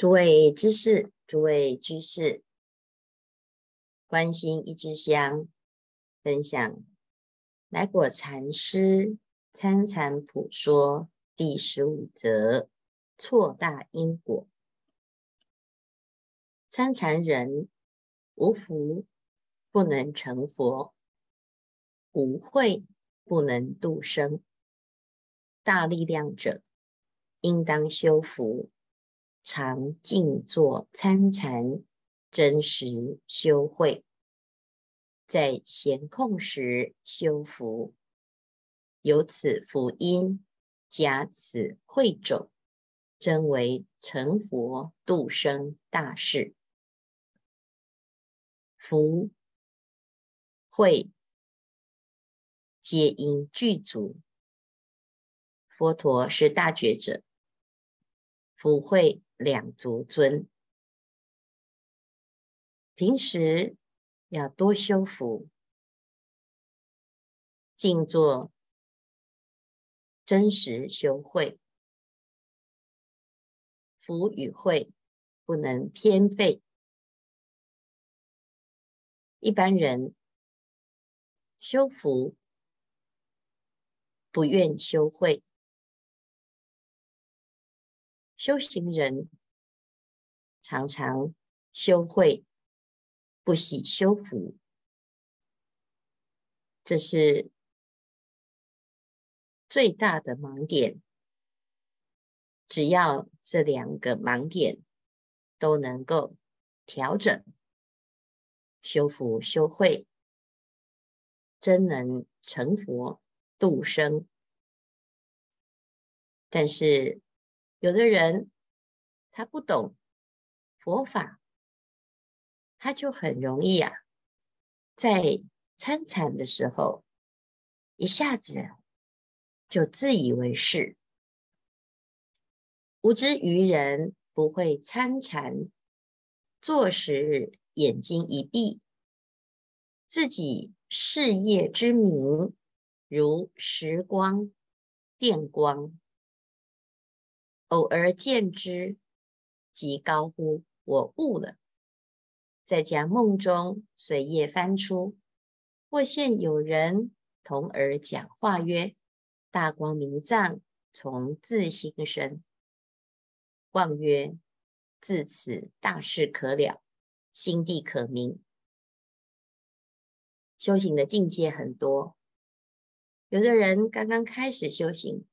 诸位知识，诸位居士，关心一支香，分享来果禅师参禅普说第十五则：错大因果。参禅人无福不能成佛，无慧不能度生。大力量者应当修福。常静坐参禅，真实修慧，在闲空时修福，有此福因，加此慧种，真为成佛度生大事。福慧皆因具足，佛陀是大觉者，福慧。两足尊，平时要多修福，静坐，真实修慧，福与慧不能偏废。一般人修福不愿修慧。修行人常常修慧，不喜修福，这是最大的盲点。只要这两个盲点都能够调整，修福修慧，真能成佛度生。但是，有的人他不懂佛法，他就很容易啊，在参禅的时候，一下子就自以为是。无知愚人不会参禅，坐时眼睛一闭，自己事业之明如时光、电光。偶尔见之，即高呼“我悟了”。在家梦中随业翻出，或现有人同而讲话曰：“大光明藏从自心生。”望曰：“自此大事可了，心地可明。”修行的境界很多，有的人刚刚开始修行，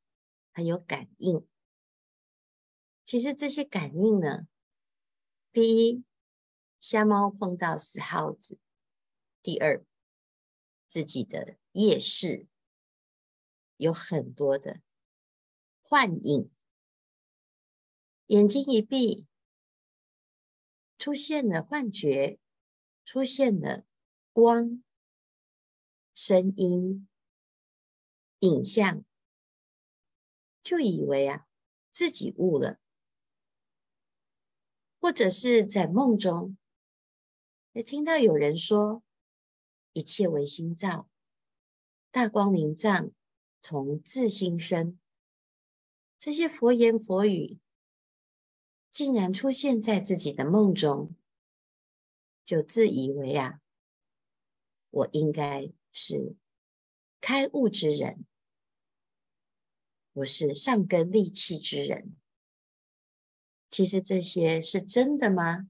很有感应。其实这些感应呢，第一，瞎猫碰到死耗子；第二，自己的业识有很多的幻影，眼睛一闭，出现了幻觉，出现了光、声音、影像，就以为啊自己悟了。或者是在梦中，也听到有人说：“一切唯心造，大光明藏从自心生。”这些佛言佛语竟然出现在自己的梦中，就自以为啊，我应该是开悟之人，我是上根利器之人。其实这些是真的吗？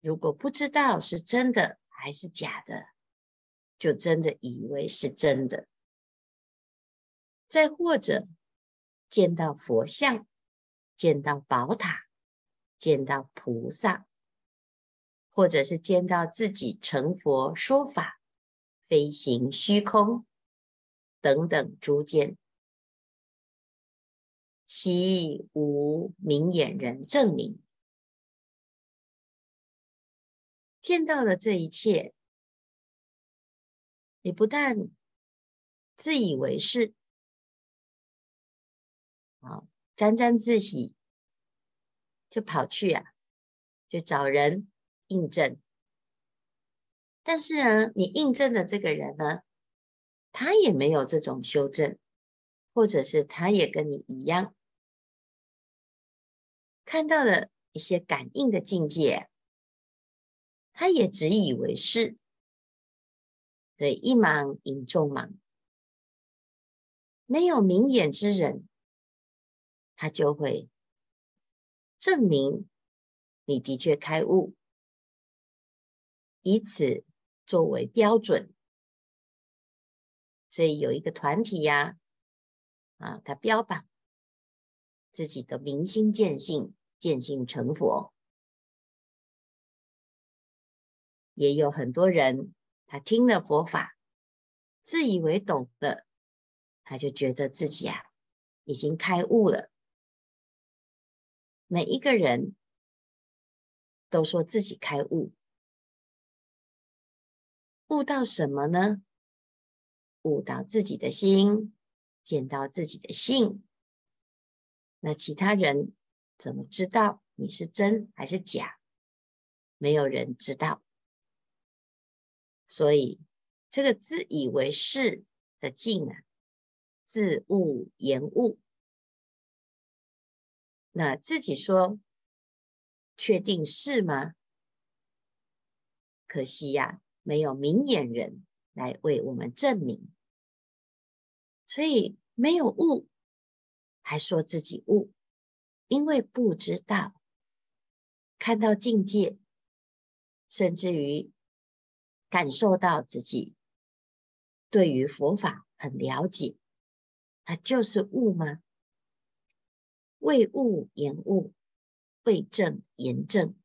如果不知道是真的还是假的，就真的以为是真的。再或者见到佛像、见到宝塔、见到菩萨，或者是见到自己成佛说法、飞行虚空等等诸见。悉无明眼人证明，见到了这一切，你不但自以为是，啊，沾沾自喜，就跑去啊，就找人印证。但是呢，你印证的这个人呢，他也没有这种修正，或者是他也跟你一样。看到了一些感应的境界，他也只以为是，对，一盲引众盲，没有明眼之人，他就会证明你的确开悟，以此作为标准。所以有一个团体呀，啊，他标榜自己的明心见性，见性成佛。也有很多人，他听了佛法，自以为懂了，他就觉得自己啊，已经开悟了。每一个人都说自己开悟，悟到什么呢？悟到自己的心，见到自己的性。那其他人怎么知道你是真还是假？没有人知道。所以这个自以为是的境啊，自误言误。那自己说，确定是吗？可惜呀，没有明眼人来为我们证明，所以没有悟，还说自己悟，因为不知道，看到境界，甚至于感受到自己对于佛法很了解，那就是悟吗？为悟言悟，为正言正，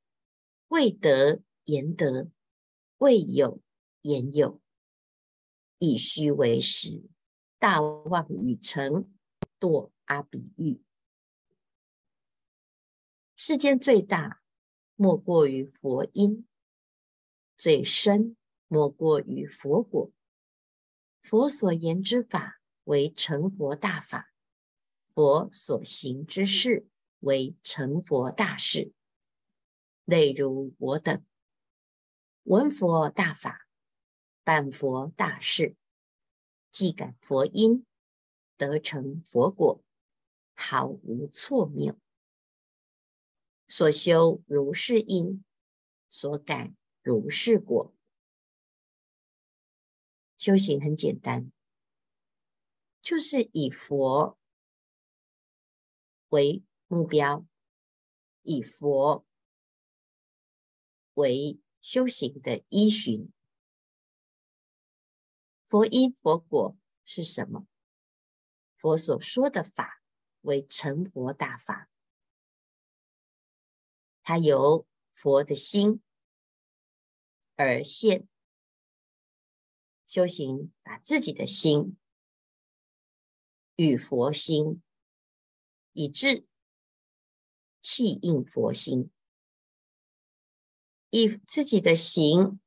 为得言得，为有言有，以虚为实，大妄与成，堕阿比喻。世间最大，莫过于佛因；最深，莫过于佛果。佛所言之法，为成佛大法。佛所行之事为成佛大事，类如我等闻佛大法，办佛大事，既感佛因，得成佛果，毫无错谬。所修如是因，所感如是果。修行很简单，就是以佛。为目标，以佛为修行的依循。佛因佛果是什么？佛所说的法为成佛大法，它由佛的心而现。修行把自己的心与佛心。以致契应佛心，以自己的行，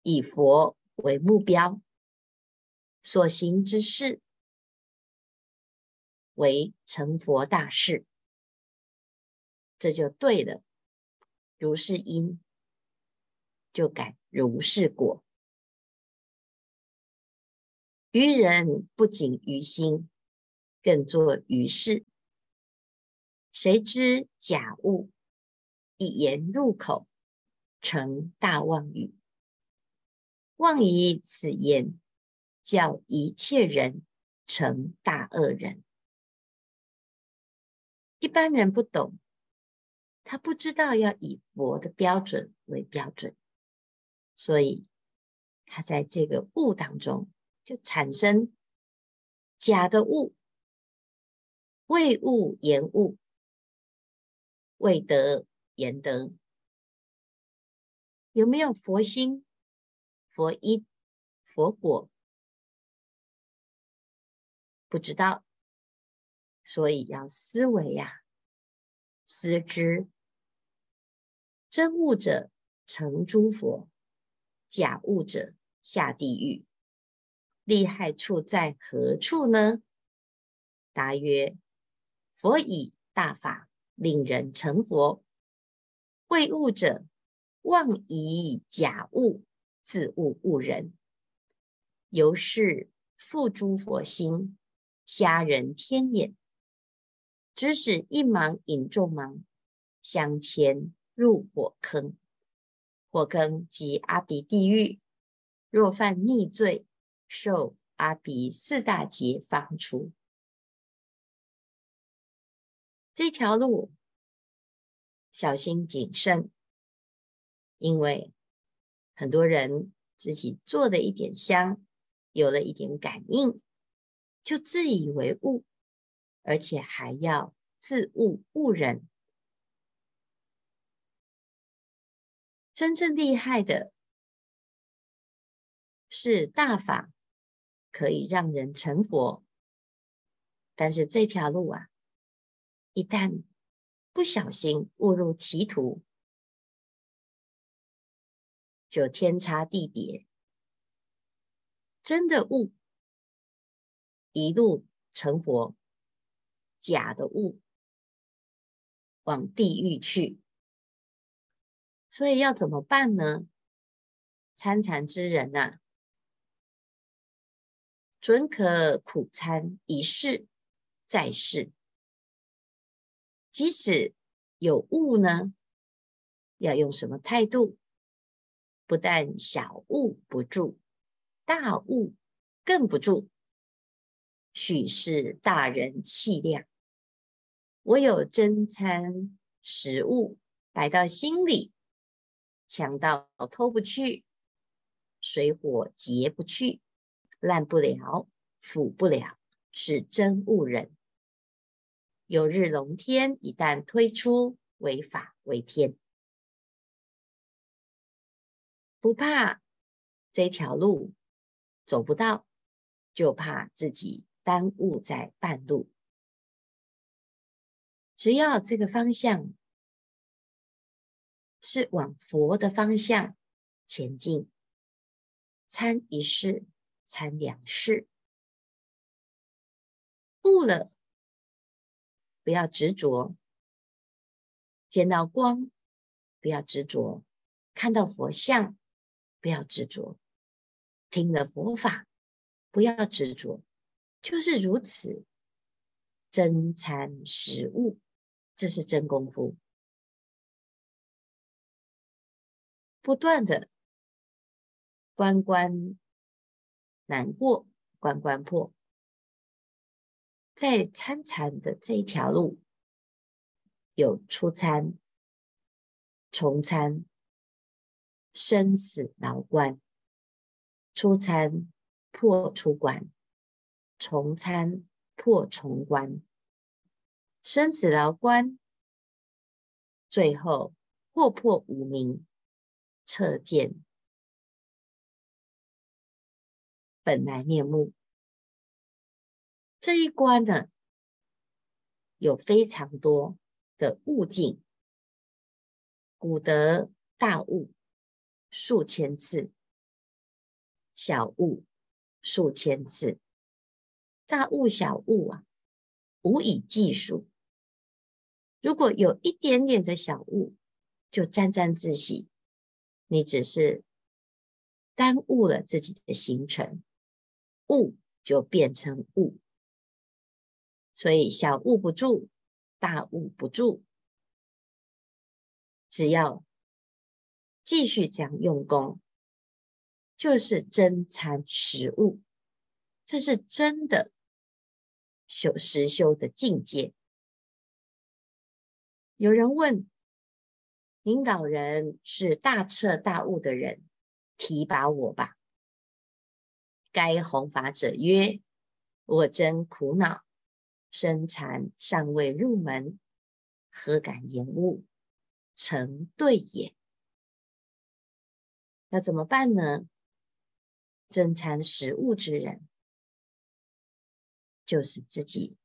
以佛为目标，所行之事为成佛大事，这就对了。如是因，就感如是果。愚人不仅于心。更作于事，谁知假物，一言入口，成大妄语。妄以此言，教一切人成大恶人。一般人不懂，他不知道要以佛的标准为标准，所以他在这个物当中就产生假的悟。未悟言悟，未得言德，有没有佛心、佛因、佛果？不知道，所以要思维呀、思之。真悟者成诸佛，假悟者下地狱。厉害处在何处呢？答曰。佛以大法令人成佛，未悟者妄以假悟自误悟人，由是覆诸佛心，瞎人天眼。指使一盲引众盲，相牵入火坑。火坑即阿鼻地狱。若犯逆罪，受阿鼻四大劫方出。这条路小心谨慎，因为很多人自己做的一点香，有了一点感应，就自以为悟，而且还要自误误人。真正厉害的。是大法可以让人成佛，但是这条路啊，一旦不小心误入歧途，就天差地别。真的悟，一路成佛；假的物，往地狱去。所以要怎么办呢？参禅之人呐、啊。准可苦参一世再世，即使有悟呢，要用什么态度？不但小悟不住，大悟更不住。许是大人气量，我有真餐食物，摆到心里，强盗偷不去，水火劫不去。烂不了，腐不了，是真悟人。有日龙天一旦推出，为法为天，不怕这条路走不到，就怕自己耽误在半路。只要这个方向是往佛的方向前进，参一世。参两世，悟了，不要执着；见到光，不要执着；看到佛像，不要执着；听了佛法，不要执着。就是如此，真参实悟，这是真功夫，不断的关关。难过关关破，在参禅的这一条路，有初参、重参、生死牢关。初参破初关，重参破重关，生死牢关，最后破破无明，彻见。本来面目，这一关呢，有非常多的悟境，古德大悟数千次，小悟数千次，大悟小悟啊，无以计数。如果有一点点的小悟，就沾沾自喜，你只是耽误了自己的行程。悟就变成悟，所以小悟不住，大悟不住。只要继续这样用功，就是真参实悟，这是真的修实修的境界。有人问，领导人是大彻大悟的人，提拔我吧。该弘法者曰：“我真苦恼，身禅尚未入门，何敢言悟？成对也。那怎么办呢？真参实悟之人，就是自己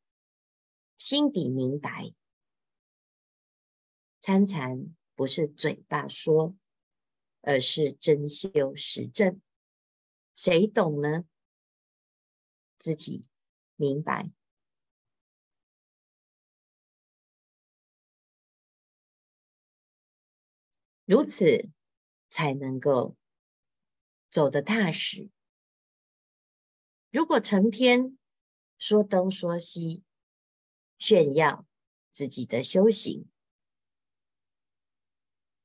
心底明白，参禅不是嘴巴说，而是真修实证。”谁懂呢？自己明白，如此才能够走得踏实。如果成天说东说西，炫耀自己的修行，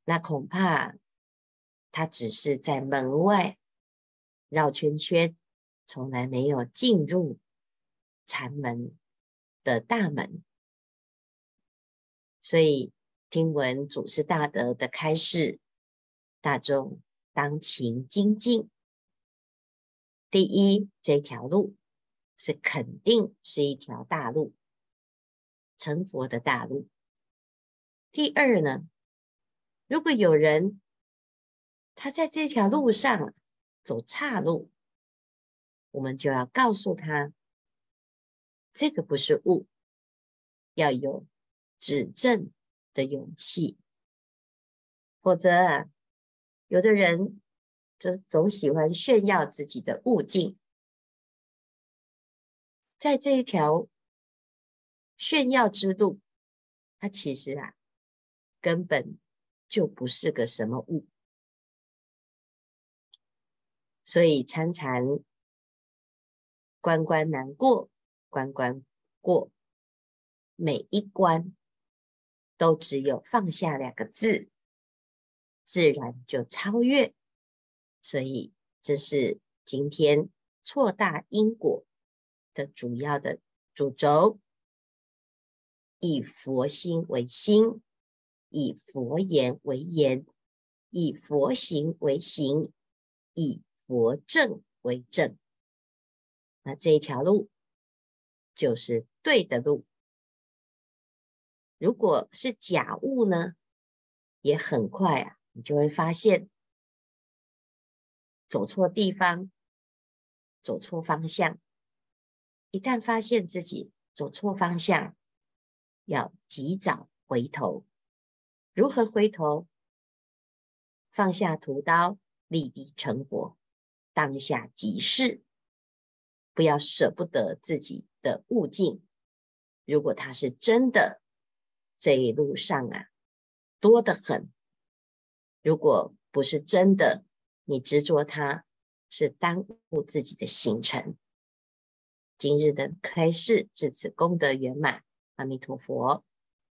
那恐怕他只是在门外绕圈圈，从来没有进入禅门的大门。所以听闻祖师大德的开示，大众当勤精进。第一，这条路是肯定是一条大路。成佛的大路。第二呢，如果有人他在这条路上走岔路，我们就要告诉他，这个不是悟，要有指正的勇气。否则啊，有的人就总喜欢炫耀自己的悟境，在这一条。炫耀之路，它其实啊，根本就不是个什么物。所以参禅关关难过，关关过，每一关都只有放下两个字，自然就超越。所以这是今天错大因果的主要的主轴。以佛心为心，以佛言为言，以佛行为行，以佛证为证。那这一条路就是对的路。如果是假悟呢，也很快啊，你就会发现走错地方，走错方向。一旦发现自己走错方向，要及早回头，如何回头？放下屠刀，立地成佛，当下即是，不要舍不得自己的悟境。如果它是真的，这一路上啊，多得很；如果不是真的，你执着它，是耽误自己的行程。今日的开示至此功德圆满。阿弥陀佛。